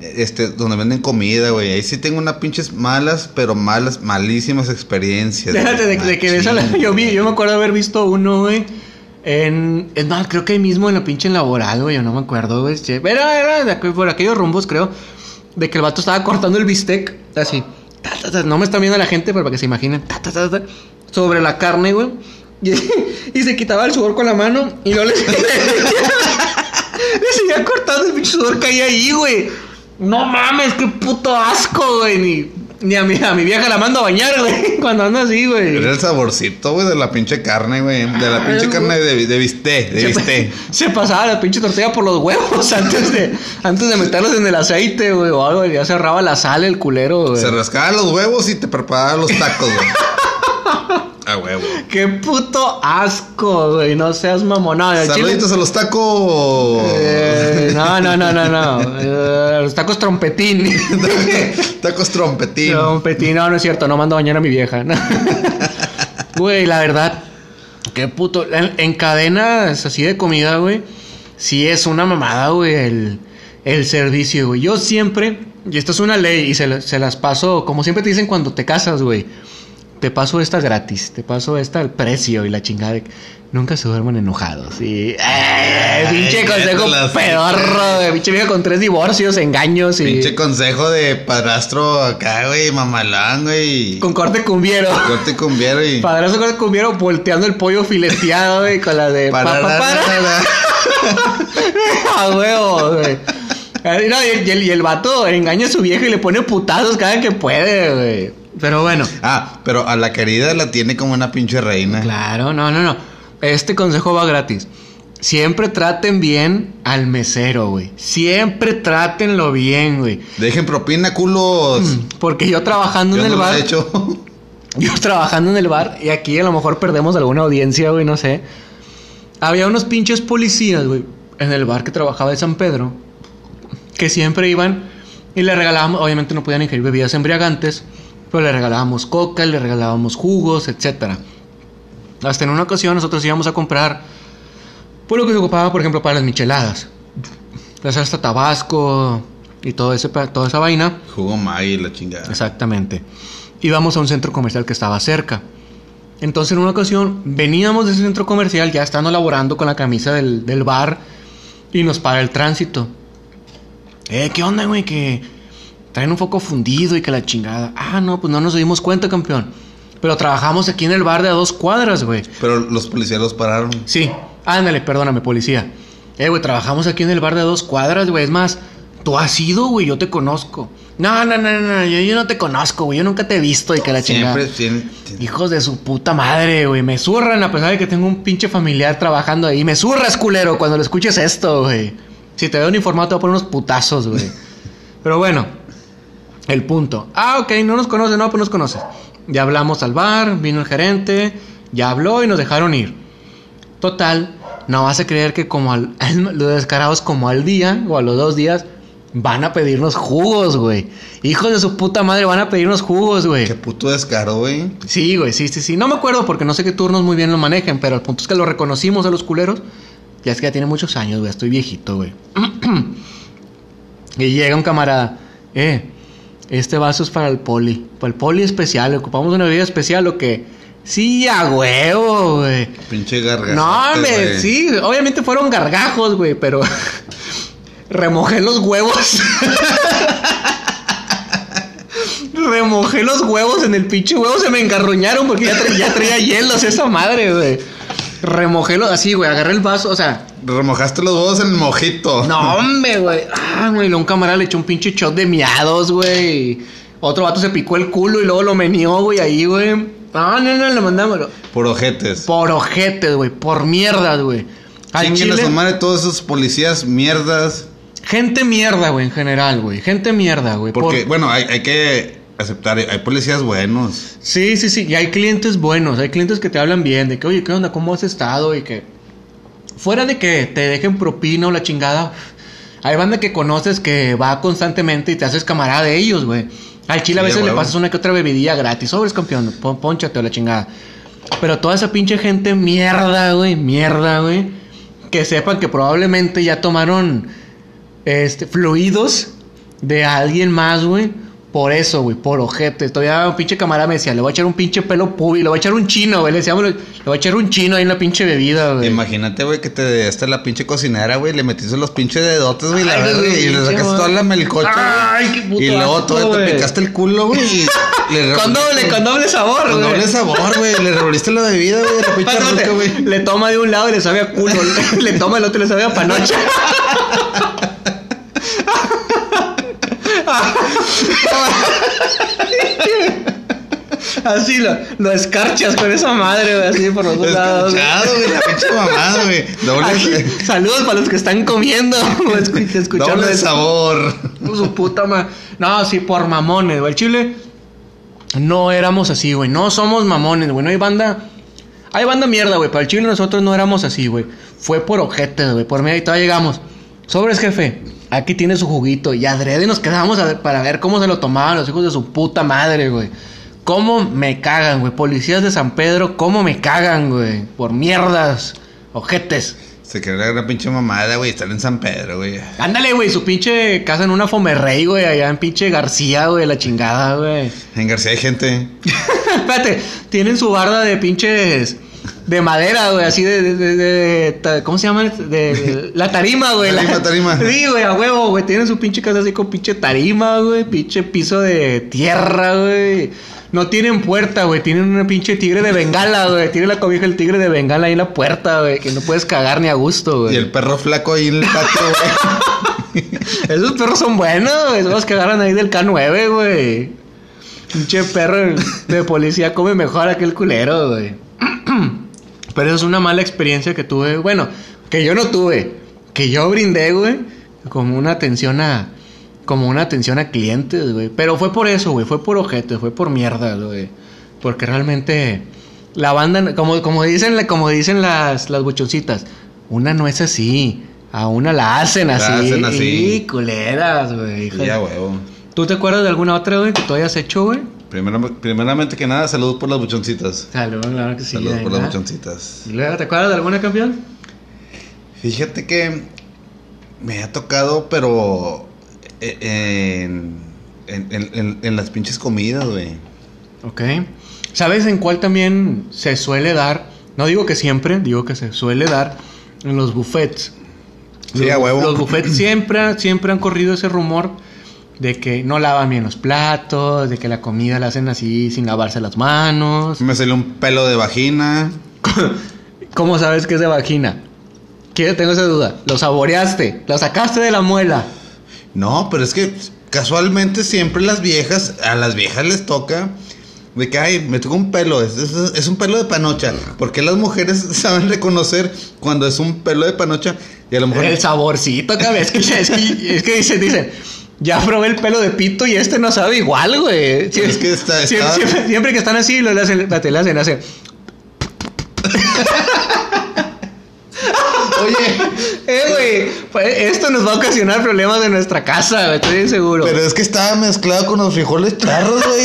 este, donde venden comida, güey. Ahí sí tengo unas pinches malas, pero malas, malísimas experiencias. Déjate de, de que de esa la- yo vi, yo me acuerdo haber visto uno, güey. En, es más, creo que ahí mismo en la pinche laboral, güey, yo no me acuerdo, güey. Era, era de por aquellos rumbos, creo, de que el vato estaba cortando el bistec, así. no me está viendo la gente, pero para que se imaginen, sobre la carne, güey. Y, y se quitaba el sudor con la mano y no le, le seguía cortando el pinche sudor que hay ahí, güey. No mames, qué puto asco, güey. Ni, a, mi, a mi vieja la mando a bañar, güey, cuando anda así, güey. Era el saborcito, güey, de la pinche carne, güey. De la pinche Ay, carne de, de bistec, de Se, bistec. se pasaba la pinche tortilla por los huevos antes de, antes de meterlos en el aceite, güey, o algo. Ya cerraba la sal el culero, güey. Se rascaba los huevos y te preparaba los tacos, güey. A huevo. Qué puto asco, güey. No seas chile- Saluditos a los tacos. Eh, no, no, no, no, no. Eh, los tacos trompetín. Tacos trompetín. trompetín, no, no es cierto. No mando a bañar a mi vieja. no. Güey, la verdad. Qué puto. En, en cadenas así de comida, güey. Sí es una mamada, güey. El, el servicio, güey. Yo siempre. Y esto es una ley y se, se las paso. Como siempre te dicen cuando te casas, güey. Te paso esta gratis, te paso esta al precio y la chingada. de- Nunca se duerman enojados. Y. ¡Eh! Pinche consejo las- pedorro, güey. Pinche vieja con tres divorcios, engaños y. Pinche consejo de padrastro acá, güey, mamalán, güey. Con corte cumbiero. Corte cumbiero y. Padrazo corte cumbiero volteando el pollo fileteado, güey, con la de. pa, pa, para. A huevo, güey. Eh, no, y, el, y el- vato engaña a su vieja y le pone putazos cada que puede, güey. Pero bueno. Ah, pero a la querida la tiene como una pinche reina. Claro, no, no, no. Este consejo va gratis. Siempre traten bien al mesero, güey. Siempre trátenlo bien, güey. Dejen propina, culos. Porque yo trabajando Yo en el no lo bar. he hecho. Yo trabajando en el bar, y aquí a lo mejor perdemos alguna audiencia, güey, no sé. Había unos pinches policías, güey, en el bar que trabajaba de San Pedro, que siempre iban y le regalábamos, obviamente no podían ingerir bebidas embriagantes, Pero le regalábamos coca, le regalábamos jugos, etcétera. Hasta en una ocasión nosotros íbamos a comprar por lo que se ocupaba, por ejemplo, para las micheladas. La salsa tabasco y todo ese, toda esa vaina. Jugo Maggi, la chingada. Exactamente. Íbamos a un centro comercial que estaba cerca. Entonces en una ocasión veníamos de ese centro comercial ya estando laborando con la camisa del, del bar y nos para el tránsito. Eh, ¿qué onda, güey? Que traen un foco fundido y que la chingada. Ah, no, pues no nos dimos cuenta, campeón. Pero trabajamos aquí en el bar de a dos cuadras, güey. Pero los policías los pararon. Sí, ándale, perdóname, policía. Eh, güey, trabajamos aquí en el bar de a dos cuadras, güey. Es más, tú has ido, güey, yo te conozco. No, no, no, no, yo, yo no te conozco, güey. Yo nunca te he visto y que la chingada. Siempre tienen. tienen- Hijos de su puta madre, güey. Me zurran a pesar de que tengo un pinche familiar trabajando ahí. Me zurras, culero, cuando lo escuches esto, güey. Si te veo uniformado, te voy a poner unos putazos, güey. Pero bueno, el punto. Ah, ok, no nos conoce, no, pues nos conoce. Ya hablamos al bar, vino el gerente, ya habló y nos dejaron ir. Total, no vas a creer que como al, los descarados como al día o a los dos días van a pedirnos jugos, güey. Hijos de su puta madre van a pedirnos jugos, güey. Qué puto descaro, güey. Sí, güey, sí, sí, sí. No me acuerdo porque no sé qué turnos muy bien lo manejen, pero el punto es que lo reconocimos a los culeros. Ya es que ya tiene muchos años, güey. Estoy viejito, güey. y llega un camarada. Eh, este vaso es para el poli. Para el poli especial. ¿Ocupamos una bebida especial o qué? Sí, a huevo, güey. Pinche gargajo. No, hombre, sí. Obviamente fueron gargajos, güey, pero... Remojé los huevos. Remojé los huevos en el pinche huevo. Se me engarruñaron porque ya, tra- ya traía hielos esa madre, güey. Remojé los así, güey. Agarré el vaso, o sea... Remojaste los huevos en el mojito. No, hombre, güey. Ah, güey. Un camarada le echó un pinche shot de miados, güey. Otro vato se picó el culo y luego lo menió, güey, ahí, güey. No, no, no, le mandamos. Por ojetes. Por ojetes, güey. Por mierdas, güey. Chinguen a su madre todos esos policías mierdas. Gente mierda, güey, en general, güey. Gente mierda, güey. Porque, Por- bueno, hay, hay que aceptar, hay policías buenos. Sí, sí, sí. Y hay clientes buenos. Hay clientes que te hablan bien. De que, oye, ¿qué onda? ¿Cómo has estado? Y que... Fuera de que te dejen propina o la chingada. Hay banda que conoces que va constantemente y te haces camarada de ellos, güey. Al chile a veces le pasas una que otra bebidilla gratis. Sobres, campeón. Pon, ponchate o la chingada. Pero toda esa pinche gente mierda, güey. Mierda, güey. Que sepan que probablemente ya tomaron este, fluidos de alguien más, güey. Por eso, güey, por ojete. Todavía un pinche camarada me decía, le voy a echar un pinche pelo pubi, le voy a echar un chino, güey. Le decíamos, le voy a echar un chino ahí en la pinche bebida, güey. Imagínate, güey, que te hasta la pinche cocinera, güey, le metiste los pinches dedotes, güey, la verga, y le sacaste toda la melcocha, Ay, qué puto Y luego todavía te picaste el culo, güey. y le Con doble, con doble sabor, Con güey. doble sabor, güey. Le revolviste la bebida, güey, la pinche güey. Le toma de un lado y le sabe a culo. le toma el otro y le sabe a panocha. Así lo, lo escarchas con esa madre, güey, así por los dos lados. güey. Güey, la pinche mamada, güey. Doble, saludos para los que están comiendo. escu- escuchando doble eso. sabor. Su puta ma- No, sí, por mamones, güey. El Chile no éramos así, güey. No somos mamones, güey. No hay banda. Hay banda mierda, güey. Para el Chile nosotros no éramos así, güey. Fue por ojetes, güey. Por mí y todavía llegamos. Sobres, jefe. Aquí tiene su juguito. Y adrede nos quedamos a ver- para ver cómo se lo tomaban los hijos de su puta madre, güey. Cómo me cagan, güey. Policías de San Pedro, cómo me cagan, güey. Por mierdas. Ojetes. Se cree una pinche mamada, güey. Estar en San Pedro, güey. Ándale, güey, su pinche casa en una Fomerrey, güey, allá en pinche García, güey, la chingada, güey. En García hay gente. Espérate, tienen su barda de pinches de madera, güey, así de, de- de- ¿cómo se llama? De, de- la tarima, güey. Tarima, la- tarima. Sí, güey, a huevo, güey, tienen su pinche casa así con pinche tarima, güey, pinche piso de tierra, güey. No tienen puerta, güey, tienen una pinche tigre de bengala, güey. Tiene la cobija el tigre de bengala ahí en la puerta, güey, que no puedes cagar ni a gusto, güey. Y el perro flaco ahí en el patio, güey. Esos perros son buenos, güey. Son los que agarran ahí del K9, güey. Pinche perro de policía come mejor aquel culero, güey. Pero eso es una mala experiencia que tuve. Bueno, que yo no tuve. Que yo brindé, güey. Como una atención a. Como una atención a clientes, güey. Pero fue por eso, güey. Fue por ojete, fue por mierda, güey. Porque realmente. La banda, como, como dicen, como dicen las, las buchoncitas, una no es así. A una la hacen así. hacen así. Y culeras, güey. ya, huevo. ¿Tú te acuerdas de alguna otra, güey, que tú hayas hecho, güey? Primero- primeramente que nada, salud por las buchoncitas. Salud, claro que sí. Salud por las buchoncitas. ¿Y luego te acuerdas de alguna campeón? Fíjate que me ha tocado, pero eh, en, en, en- en- en las pinches comidas, güey. Ok. ¿Sabes en cuál también se suele dar? No digo que siempre, digo que se suele dar en los buffets. Sí, los, a huevo. Los buffets siempre, siempre han corrido ese rumor de que no lavan bien los platos, de que la comida la hacen así sin lavarse las manos. Me salió un pelo de vagina. ¿Cómo sabes que es de vagina? ¿Qué? Tengo esa duda. Lo saboreaste, lo sacaste de la muela. No, pero es que casualmente siempre las viejas, a las viejas les toca de que, ay, me tocó un pelo, es, es- es un pelo de panocha. Porque las mujeres saben reconocer cuando es un pelo de panocha y a lo mejor... El saborcito, cabrón. Es que, es que, es que dicen, dicen, ya probé el pelo de pito y este no sabe igual, güey. Sie- Es que está- siempre, está- siempre- siempre que están así, lo le hacen, la tela hacen, hacen. Oye, Eh, güey, pues, esto nos va a ocasionar problemas en nuestra casa, güey, estoy seguro. pero es que estaba mezclado con los frijoles charros, güey.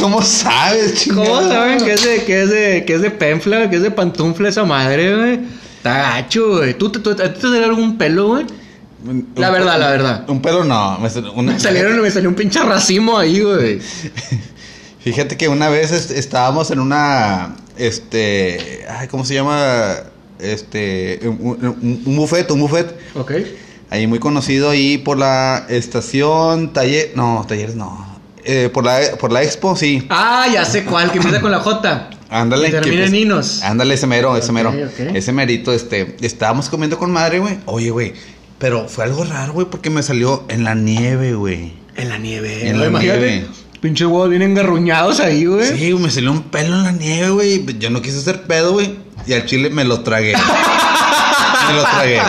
¿Cómo sabes, chingada? ¿Cómo saben que es de, que es de, que es de penfla, que es de pantufla esa madre, güey? Está gacho, güey. ¿Tú, te- tú, ¿A ti te salió algún pelo, güey? La verdad, la verdad. Un pelo no. Me salió, una- Me salieron, me salió un pinche racimo ahí, güey. Fíjate que una vez est- estábamos en una. Este. Ay, ¿cómo se llama? Este. Un, buffet, un buffet. Ok. Ahí muy conocido ahí por la estación Taller. No, talleres no. Eh, por, la, por la expo, sí. Ah, ya sé cuál, que empieza con la J. Ándale. Termina en pues, Inos. Ándale, ese mero, ese mero. Ese merito, este. Estábamos comiendo con madre, güey. Oye, güey. Pero fue algo raro, güey, porque me salió en la nieve, güey. En la nieve. En la Imagínate. nieve. Pinche huevos vienen engarruñados ahí, güey. Sí, güey, me salió un pelo en la nieve, güey. Yo no quise hacer pedo, güey. Y al chile me lo tragué. me lo tragué.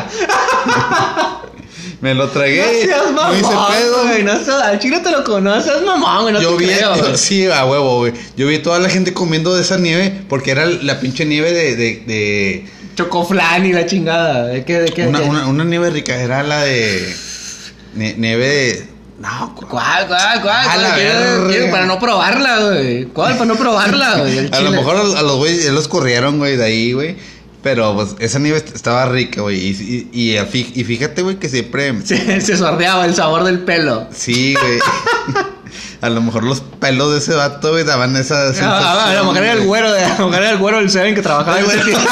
me lo tragué. No seas no hice mamón, pedo. güey. No seas, al chile te lo conoces, mamón, güey. No yo te vi, creo, yo- güey. sí, a huevo, güey. Yo vi toda la gente comiendo de esa nieve porque era la pinche nieve de, de, de Chocoflan y la chingada. ¿De qué? ¿De qué? una, nieve rica. Era la de ne- nieve de, no, cu- ¿Cuál, cuál, cuál? Cuál? la Quiero- quiero para no probarla, güey. ¿Cuál? Para no probarla, güey. A lo mejor a, a los güeyes los corrieron, güey, de ahí, güey. Pero pues esa nieve est- estaba rica, güey. Y, y, y fíjate, güey, que siempre Se, se sordeaba el sabor del pelo. Sí, güey. a lo mejor los pelos de ese vato, güey, daban esa Ah, a lo mejor era el güero, de, a lo mejor era el güero del Seven que trabajaba Ay, en güey. ese tiempo.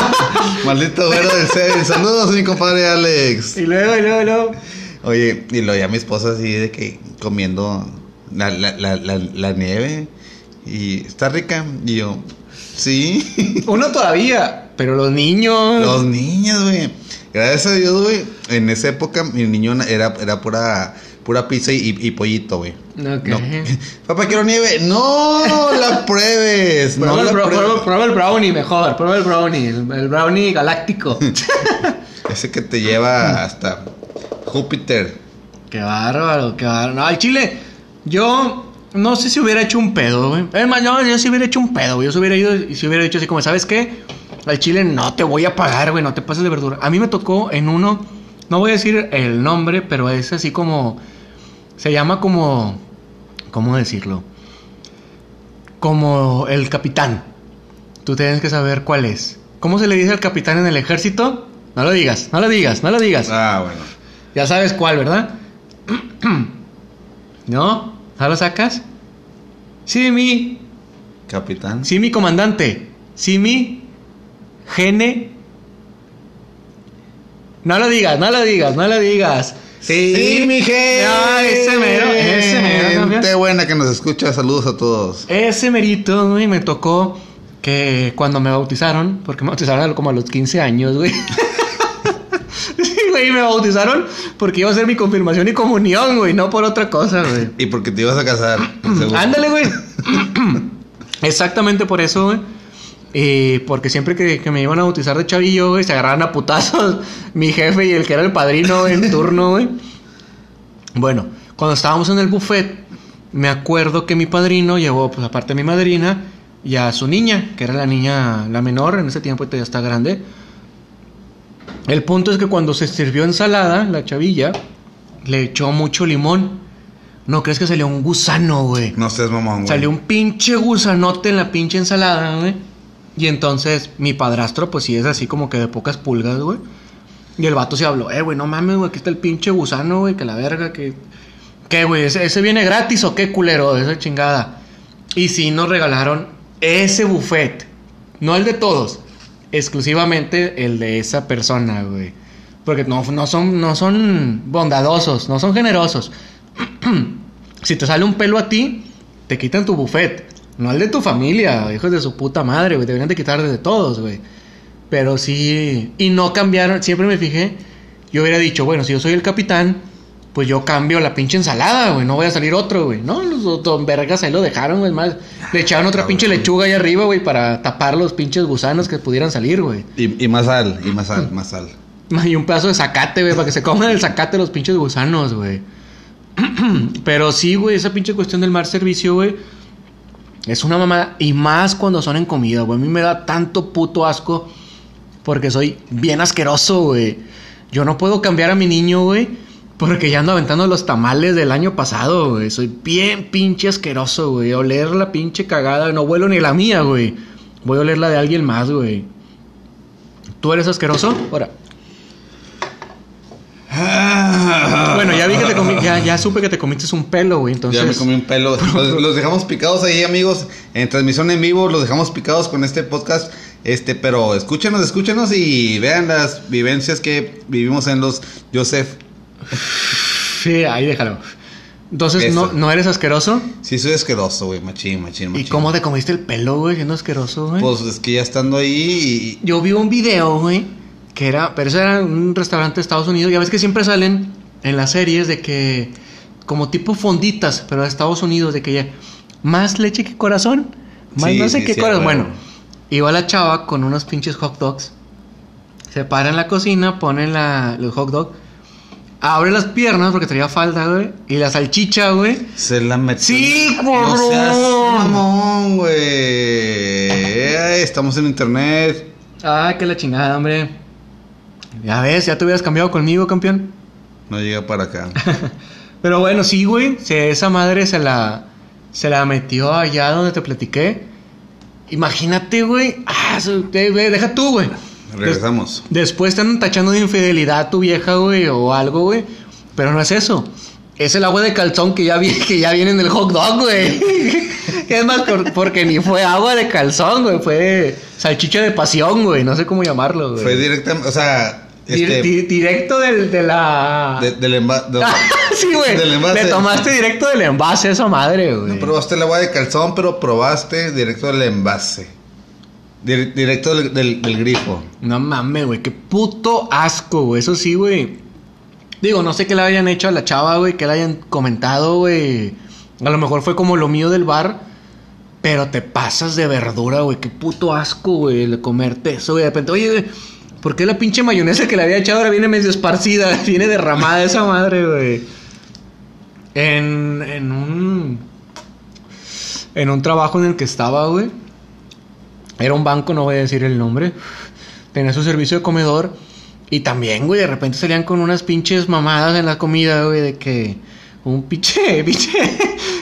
Maldito güero del Seven. Saludos, mi compadre Alex. Y luego, y luego, y luego. Oye, y lo ya mi esposa así de que comiendo la, la, la, la, la nieve. Y está rica. Y yo, sí. Uno todavía, pero los niños. Los niños, güey. Gracias a Dios, güey. En esa época mi niño era, era pura, pura pizza y, y pollito, güey. Ok. No. Papá, quiero nieve. No la pruebes. No Prueba, la el, bro- pruebes. prueba- prueba el brownie mejor, prueba el brownie, el, el brownie galáctico. Ese que te lleva hasta Júpiter. qué bárbaro, qué bárbaro. No, al chile, yo no sé si hubiera hecho un pedo, güey. Es más, yo, yo sí hubiera hecho un pedo, güey. Yo si hubiera ido y si hubiera dicho así como, ¿sabes qué? Al chile no te voy a pagar, güey, no te pases de verdura. A mí me tocó en uno, no voy a decir el nombre, pero es así como, se llama como, ¿cómo decirlo? Como el capitán. Tú tienes que saber cuál es. ¿Cómo se le dice al capitán en el ejército? No lo digas, no lo digas, no lo digas. Ah, bueno. Ya sabes cuál, ¿verdad? ¿No? ¿No lo sacas? Sí, mi. Capitán. Sí, mi comandante. Sí, mi. Gene. No lo digas, no lo digas, no lo digas. Sí, mi gente. Ah, ese mero, ese mero. Gente buena que nos escucha. Saludos a todos. Ese merito, güey, me tocó que cuando me bautizaron, porque me bautizaron como a los 15 años, güey. sí, güey, me bautizaron porque iba a ser mi confirmación y comunión, güey, no por otra cosa, güey. Y porque te ibas a casar. Ándale, güey. Exactamente por eso, güey. Y porque siempre que, que me iban a bautizar de chavillo, güey, se agarraban a putazos mi jefe y el que era el padrino en turno, güey. Bueno, cuando estábamos en el buffet, me acuerdo que mi padrino llevó, pues aparte de mi madrina, y a su niña, que era la niña, la menor, en ese tiempo ya está grande. El punto es que cuando se sirvió ensalada, la chavilla, le echó mucho limón. ¿No crees que salió un gusano, güey? No seas mamón, güey. Salió un pinche gusanote en la pinche ensalada, güey. Y entonces mi padrastro, pues sí es así como que de pocas pulgas, güey. Y el vato se habló, eh, güey, no mames, güey, aquí está el pinche gusano, güey, que la verga, que. ¿Qué, güey? ¿Ese, ¿Ese viene gratis o qué culero? Esa chingada. Y sí nos regalaron ese buffet. No el de todos. Exclusivamente el de esa persona, güey. Porque no, no, son, no son bondadosos, no son generosos. si te sale un pelo a ti, te quitan tu buffet. No el de tu familia, hijos de su puta madre, güey. Deberían de quitar de todos, güey. Pero sí. Y no cambiaron. Siempre me fijé. Yo hubiera dicho, bueno, si yo soy el capitán, pues yo cambio la pinche ensalada, güey. No voy a salir otro, güey. No, los don vergas ahí lo dejaron, güey. Más, le echaron otra pinche lechuga ahí arriba, güey, para tapar los pinches gusanos que pudieran salir, güey. Y, y más sal, y más sal, más sal. Y un pedazo de zacate, güey, para que se coman el zacate los pinches gusanos, güey. Pero sí, güey, esa pinche cuestión del mal servicio, güey. Es una mamada. Y más cuando son en comida, güey. A mí me da tanto puto asco. Porque soy bien asqueroso, güey. Yo no puedo cambiar a mi niño, güey. Porque ya ando aventando los tamales del año pasado, güey. Soy bien pinche asqueroso, güey. Oler la pinche cagada. No huelo ni la mía, güey. Voy a oler la de alguien más, güey. ¿Tú eres asqueroso? Ahora. Bueno, ya vi que te comí, ya, ya supe que te comiste un pelo, güey. Entonces. Ya me comí un pelo. Los, los dejamos picados ahí, amigos. En transmisión en vivo, los dejamos picados con este podcast. Este, pero escúchenos, escúchenos y vean las vivencias que vivimos en los Joseph. Sí, ahí déjalo. Entonces, ¿no, Eso. ¿no eres asqueroso? Sí, soy asqueroso, güey. Machín, machín, ¿Y machín. cómo te comiste el pelo, güey? Siendo asqueroso, güey. Pues es que ya estando ahí Yo vi un video, güey, que era, pero eso era un restaurante de Estados Unidos. Ya ves que siempre salen en las series de que, como tipo fonditas, pero de Estados Unidos, de que ya, más leche que corazón, más Sí, no sé sí, qué sí, corazón. Bueno, iba la chava con unos pinches hot dogs, se para en la cocina, pone la, el hot dog, abre las piernas porque traía falda, güey, y la salchicha, güey. se la metió. Sí, No seas cabrón. mamón, güey. Estamos en internet. Ah, que la chingada, hombre. Ya ves, ya te hubieras cambiado conmigo, campeón. No llega para acá. Pero bueno, sí, güey. esa madre se la, se la metió allá donde te platiqué. Imagínate, güey. Ah, deja tú, güey. Regresamos. Des- después te andan tachando de infidelidad a tu vieja, güey, o algo, güey. Pero no es eso. Es el agua de calzón que ya, vi- que ya viene en el hot dog, güey. es más, por- porque ni fue agua de calzón, güey. Fue salchicha de pasión, güey. No sé cómo llamarlo, güey. Fue directamente, o sea, este, di- directo del, de la... de- del envase. sí, güey. Del envase. Le tomaste directo del envase esa madre, güey. No probaste el agua de calzón, pero probaste directo del envase. Dir- directo del, del- del grifo. No mames, güey. Qué puto asco, güey. Eso sí, güey. Digo, no sé qué le hayan hecho a la chava, güey. Que le hayan comentado, güey. A lo mejor fue como lo mío del bar. Pero te pasas de verdura, güey. Qué puto asco, güey. El comerte eso, güey. De repente, oye, güey. ¿Por qué la pinche mayonesa que le había echado ahora viene medio esparcida? Viene derramada esa madre, güey. En, en un... En un trabajo en el que estaba, güey. Era un banco, no voy a decir el nombre. Tenía su servicio de comedor. Y también, güey, de repente salían con unas pinches mamadas en la comida, güey, de que un pinche, pinche,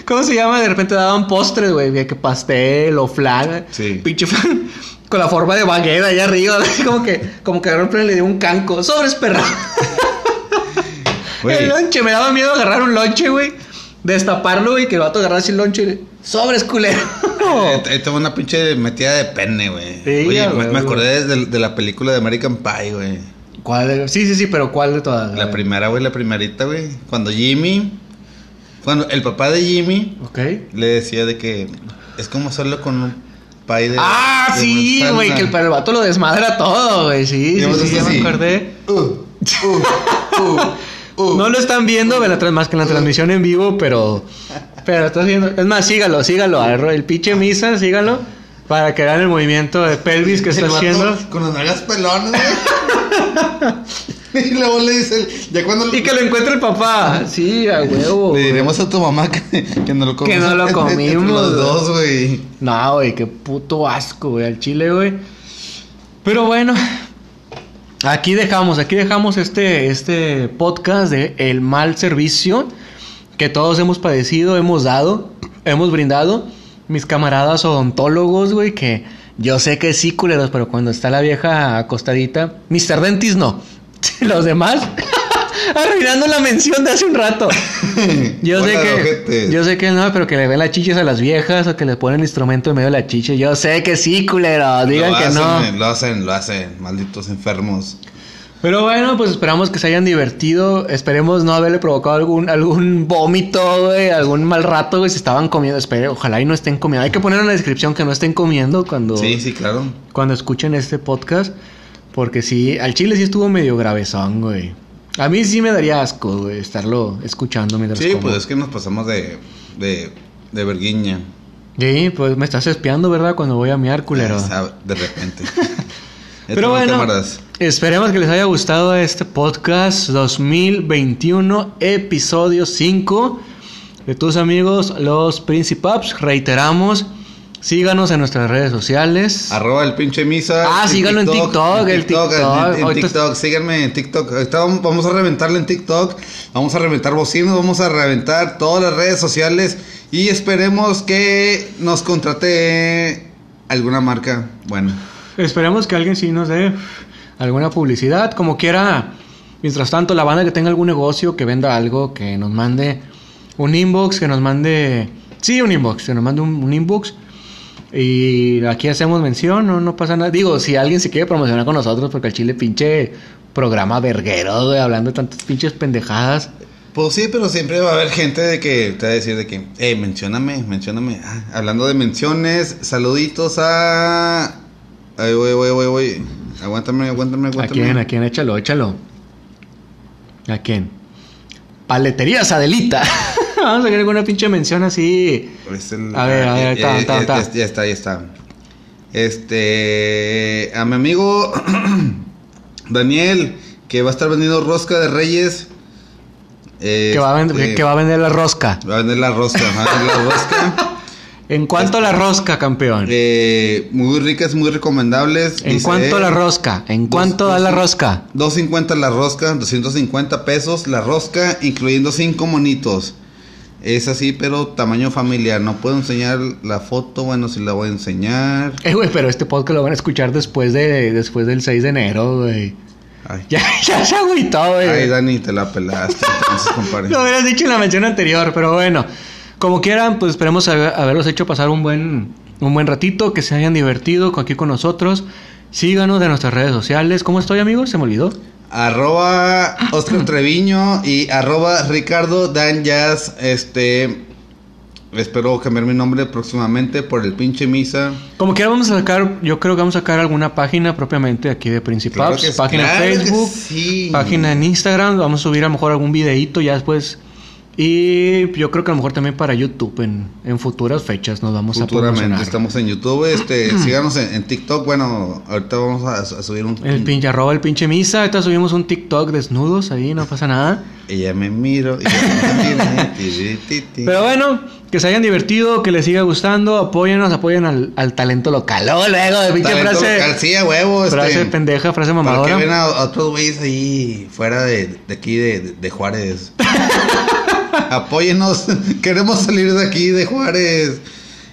¿cómo se llama? De repente daban postres, güey, de que pastel o flan. Sí. Pinche flan con la forma de baguette allá arriba, como que, como que y le dio un canco. Sobres, perra. Güey. El lonche, me daba miedo agarrar un lonche, güey. Destaparlo, güey, que el vato agarrara así el lonche. y- Sobres, culero. Eh, Ahí tengo una pinche metida de pene, güey. Sí, Oye, me, acordé de, de la película de American Pie, güey. ¿Cuál? de- Sí, sí, sí, pero ¿cuál de todas? La primera, güey, la primerita, güey. Cuando Jimmy. Cuando el papá de Jimmy le decía de que es como hacerlo con un pie de. Ah, de sí, güey, que el, el vato lo desmadra todo, güey. Sí, sí, sí, ya me acordé. Uh, uh, uh, uh. No lo están viendo más que en la transmisión en vivo, pero. Pero estás viendo. Es más, sígalo, sígalo. El pinche misa, sígalo. Para que vean el movimiento de pelvis que está haciendo. Con las nalgas pelonas, güey. y luego le dice, el- ya cuando Y que lo encuentre el papá. Sí, a huevo. Le diremos a tu mamá que, que no lo comimos. Que no lo comimos, Los dos, güey. No, güey, qué puto asco, güey, al chile, güey. Pero bueno, aquí dejamos, aquí dejamos este, este podcast de El Mal Servicio. que todos hemos padecido, hemos dado, hemos brindado. Mis camaradas odontólogos, güey, que yo sé que sí, culeros, pero cuando está la vieja acostadita, Mr. Dentis no. Los demás, arruinando la mención de hace un rato. Yo sé que, yo sé que no, pero que le ven las chiches a las viejas o que le ponen el instrumento en medio de la chiche. Yo sé que sí, culeros, digan lo que hacen, no. eh, Lo hacen, lo hacen, malditos enfermos. Pero bueno, pues esperamos que se hayan divertido. Esperemos no haberle provocado algún, algún vómito, güey, algún mal rato, güey, si estaban comiendo. Espere, ojalá y no estén comiendo. Hay que poner en la descripción que no estén comiendo cuando, Sí, sí, claro. cuando escuchen este podcast. Porque sí, al chile sí estuvo medio gravezón, güey. A mí sí me daría asco, güey, estarlo escuchando mientras Sí, como. pues es que nos pasamos de, de, de verguiña. Sí, pues me estás espiando, ¿verdad? Cuando voy a miar, culero. Sea, de repente. Pero bueno, cámaras. esperemos que les haya gustado este podcast 2021, episodio 5 de tus amigos los Principaps. Reiteramos, síganos en nuestras redes sociales. Arroba el pinche misa. Ah, síganlo en TikTok, el TikTok. En, en Ahorita- TikTok, síganme en TikTok. Ahorita vamos- vamos a reventarle en TikTok. Vamos a reventar bocinos, vamos a reventar todas las redes sociales. Y esperemos que nos contrate alguna marca. Bueno, Esperemos que alguien sí nos dé alguna publicidad, como quiera. Mientras tanto, la banda que tenga algún negocio, que venda algo, que nos mande un inbox, que nos mande... Sí, un inbox, que nos mande un, un inbox. Y aquí hacemos mención, no, no pasa nada. Digo, si alguien se quiere promocionar con nosotros, porque el chile pinche programa verguero, güey, hablando de tantas pinches pendejadas. pues sí, pero siempre va a haber gente de que te va a decir de que, eh, mencióname, mencióname. Ah, hablando de menciones, saluditos a. Ay, voy, voy, voy, voy. Aguántame, aguántame, ¿A aguántame. quién? ¿A quién? Échalo, échalo. ¿A quién? Paleterías Adelita. Vamos a querer alguna pinche mención así. Es el- A ver, a ver, está, ya- está, ya- está. ya- Ya está, ya está. Este. A mi amigo Daniel, que va a estar vendiendo rosca de Reyes. Que va, a vender, Este, que va a vender la rosca. va a vender la rosca. va a vender la rosca. ¿En cuánto la rosca, campeón? Eh, muy ricas, muy recomendables. ¿En dice cuánto él. la rosca? ¿En da dos- la rosca? 250 la rosca, 250 pesos la rosca, incluyendo 5 monitos. Es así, pero tamaño familiar. No puedo enseñar la foto, bueno, si la voy a enseñar. Eh, güey, pero este podcast lo van a escuchar después de después del 6 de enero, güey. Ay, Ya, ya se agüitó, güey. Ay, Dani, te la pelaste. Entonces, compadre. Lo hubieras dicho en la mención anterior, pero bueno. Como quieran, pues esperemos haber- haberlos hecho pasar un buen, un buen ratito, que se hayan divertido aquí con nosotros. Síganos de nuestras redes sociales. ¿Cómo estoy, amigos? Se me olvidó. Arroba Oscar Treviño y arroba Ricardo Dan Jazz. Este. Espero cambiar mi nombre próximamente por el pinche misa. Como quiera vamos a sacar, yo creo que vamos a sacar alguna página propiamente aquí de Principaps, página claro en Facebook, sí. página en Instagram, vamos a subir a lo mejor algún videíto ya después. Y yo creo que a lo mejor también para YouTube en, en futuras fechas nos vamos a Futuramente estamos en YouTube. Este, síganos en, en TikTok. Bueno, ahorita vamos a, a subir un. El pinche arroba el pinche misa, ahorita subimos un TikTok desnudos ahí, no pasa nada. Ya me miro. Ya me. Pero bueno, que se hayan divertido, que les siga gustando, apóyennos, apoyen al, al talento local. Luego, luego, de pinche frase, local, sí, a huevo. frase este, pendeja, frase Para que mamadora. ven a, a otros güeyes ahí fuera de, de aquí de, de- de Juárez. Apóyenos. Queremos salir de aquí de Juárez.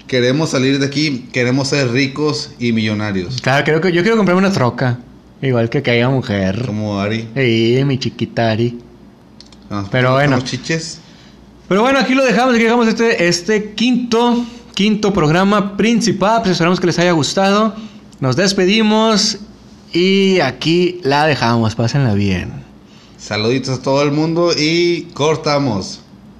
Queremos salir de aquí. Queremos ser ricos y millonarios. Claro, creo que yo quiero comprarme una troca. Igual que aquella mujer. Como Ari. Sí, mi chiquita Ari. Nos Pero ponemos bueno. chiches. Pero bueno, aquí lo dejamos, aquí dejamos este, este quinto, quinto programa principal. Pues esperamos que les haya gustado. Nos despedimos y aquí la dejamos. Pásenla bien. Saluditos a todo el mundo y cortamos.